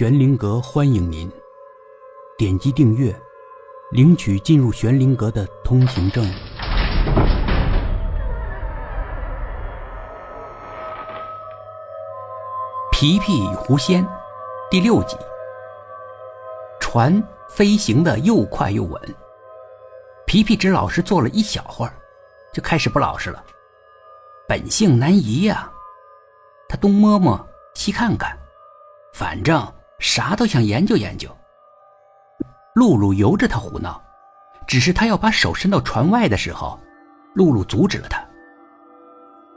玄灵阁欢迎您，点击订阅，领取进入玄灵阁的通行证。皮皮与狐仙第六集。船飞行的又快又稳，皮皮只老实坐了一小会儿，就开始不老实了。本性难移呀，他东摸摸，西看看，反正啥都想研究研究。露露由着他胡闹，只是他要把手伸到船外的时候，露露阻止了他：“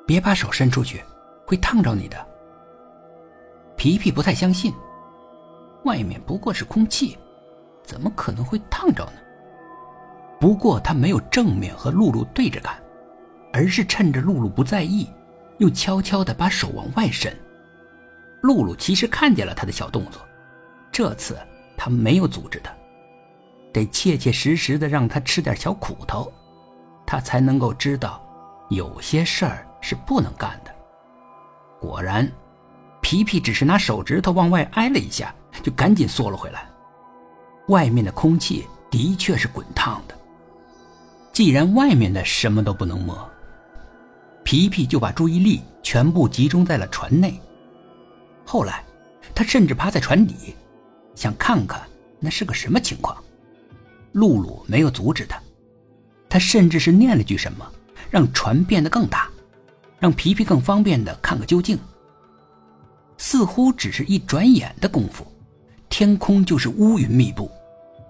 别把手伸出去，会烫着你的。”皮皮不太相信，外面不过是空气，怎么可能会烫着呢？不过他没有正面和露露对着干，而是趁着露露不在意，又悄悄地把手往外伸。露露其实看见了他的小动作，这次他没有阻止他，得切切实实的让他吃点小苦头，他才能够知道有些事儿是不能干的。果然。皮皮只是拿手指头往外挨了一下，就赶紧缩了回来。外面的空气的确是滚烫的。既然外面的什么都不能摸，皮皮就把注意力全部集中在了船内。后来，他甚至趴在船底，想看看那是个什么情况。露露没有阻止他，他甚至是念了句什么，让船变得更大，让皮皮更方便的看个究竟。似乎只是一转眼的功夫，天空就是乌云密布，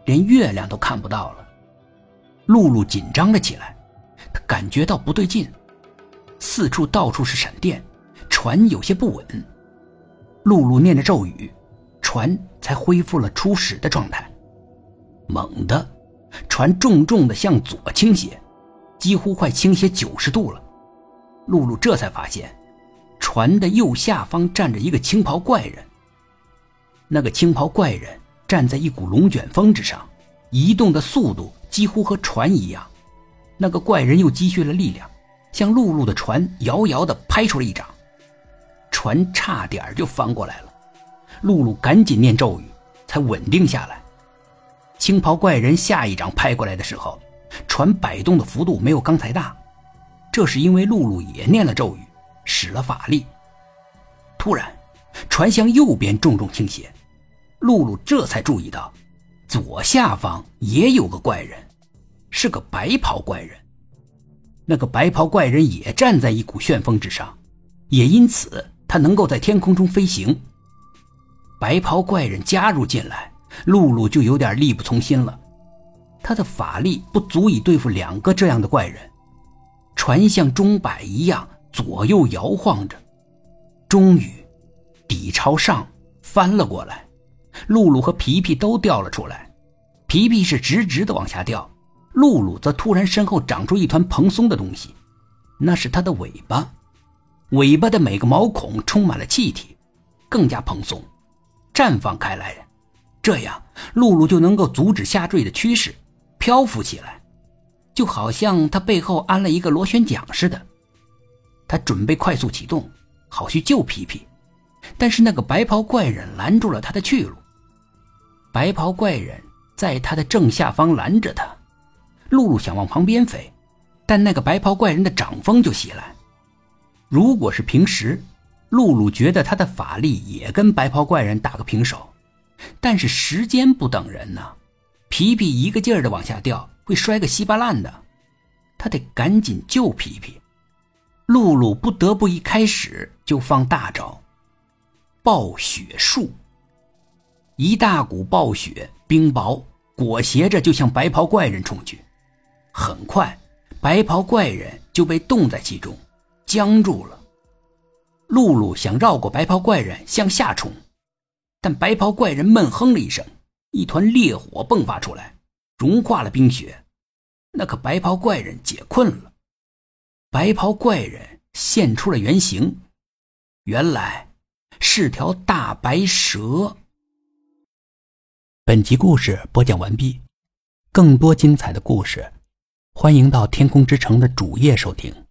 连月亮都看不到了。露露紧张了起来，她感觉到不对劲，四处到处是闪电，船有些不稳。露露念着咒语，船才恢复了初始的状态。猛地，船重重的向左倾斜，几乎快倾斜九十度了。露露这才发现。船的右下方站着一个青袍怪人。那个青袍怪人站在一股龙卷风之上，移动的速度几乎和船一样。那个怪人又积蓄了力量，向露露的船遥遥地拍出了一掌，船差点就翻过来了。露露赶紧念咒语，才稳定下来。青袍怪人下一掌拍过来的时候，船摆动的幅度没有刚才大，这是因为露露也念了咒语。使了法力，突然，船向右边重重倾斜，露露这才注意到，左下方也有个怪人，是个白袍怪人。那个白袍怪人也站在一股旋风之上，也因此他能够在天空中飞行。白袍怪人加入进来，露露就有点力不从心了，他的法力不足以对付两个这样的怪人。船像钟摆一样。左右摇晃着，终于底朝上翻了过来。露露和皮皮都掉了出来，皮皮是直直的往下掉，露露则突然身后长出一团蓬松的东西，那是它的尾巴。尾巴的每个毛孔充满了气体，更加蓬松，绽放开来。这样，露露就能够阻止下坠的趋势，漂浮起来，就好像它背后安了一个螺旋桨似的。他准备快速启动，好去救皮皮，但是那个白袍怪人拦住了他的去路。白袍怪人在他的正下方拦着他，露露想往旁边飞，但那个白袍怪人的掌风就袭来。如果是平时，露露觉得他的法力也跟白袍怪人打个平手，但是时间不等人呢，皮皮一个劲儿的往下掉，会摔个稀巴烂的，他得赶紧救皮皮。露露不得不一开始就放大招，暴雪术。一大股暴雪冰雹裹挟着就向白袍怪人冲去，很快，白袍怪人就被冻在其中，僵住了。露露想绕过白袍怪人向下冲，但白袍怪人闷哼了一声，一团烈火迸发出来，融化了冰雪。那个白袍怪人解困了。白袍怪人现出了原形，原来是条大白蛇。本集故事播讲完毕，更多精彩的故事，欢迎到天空之城的主页收听。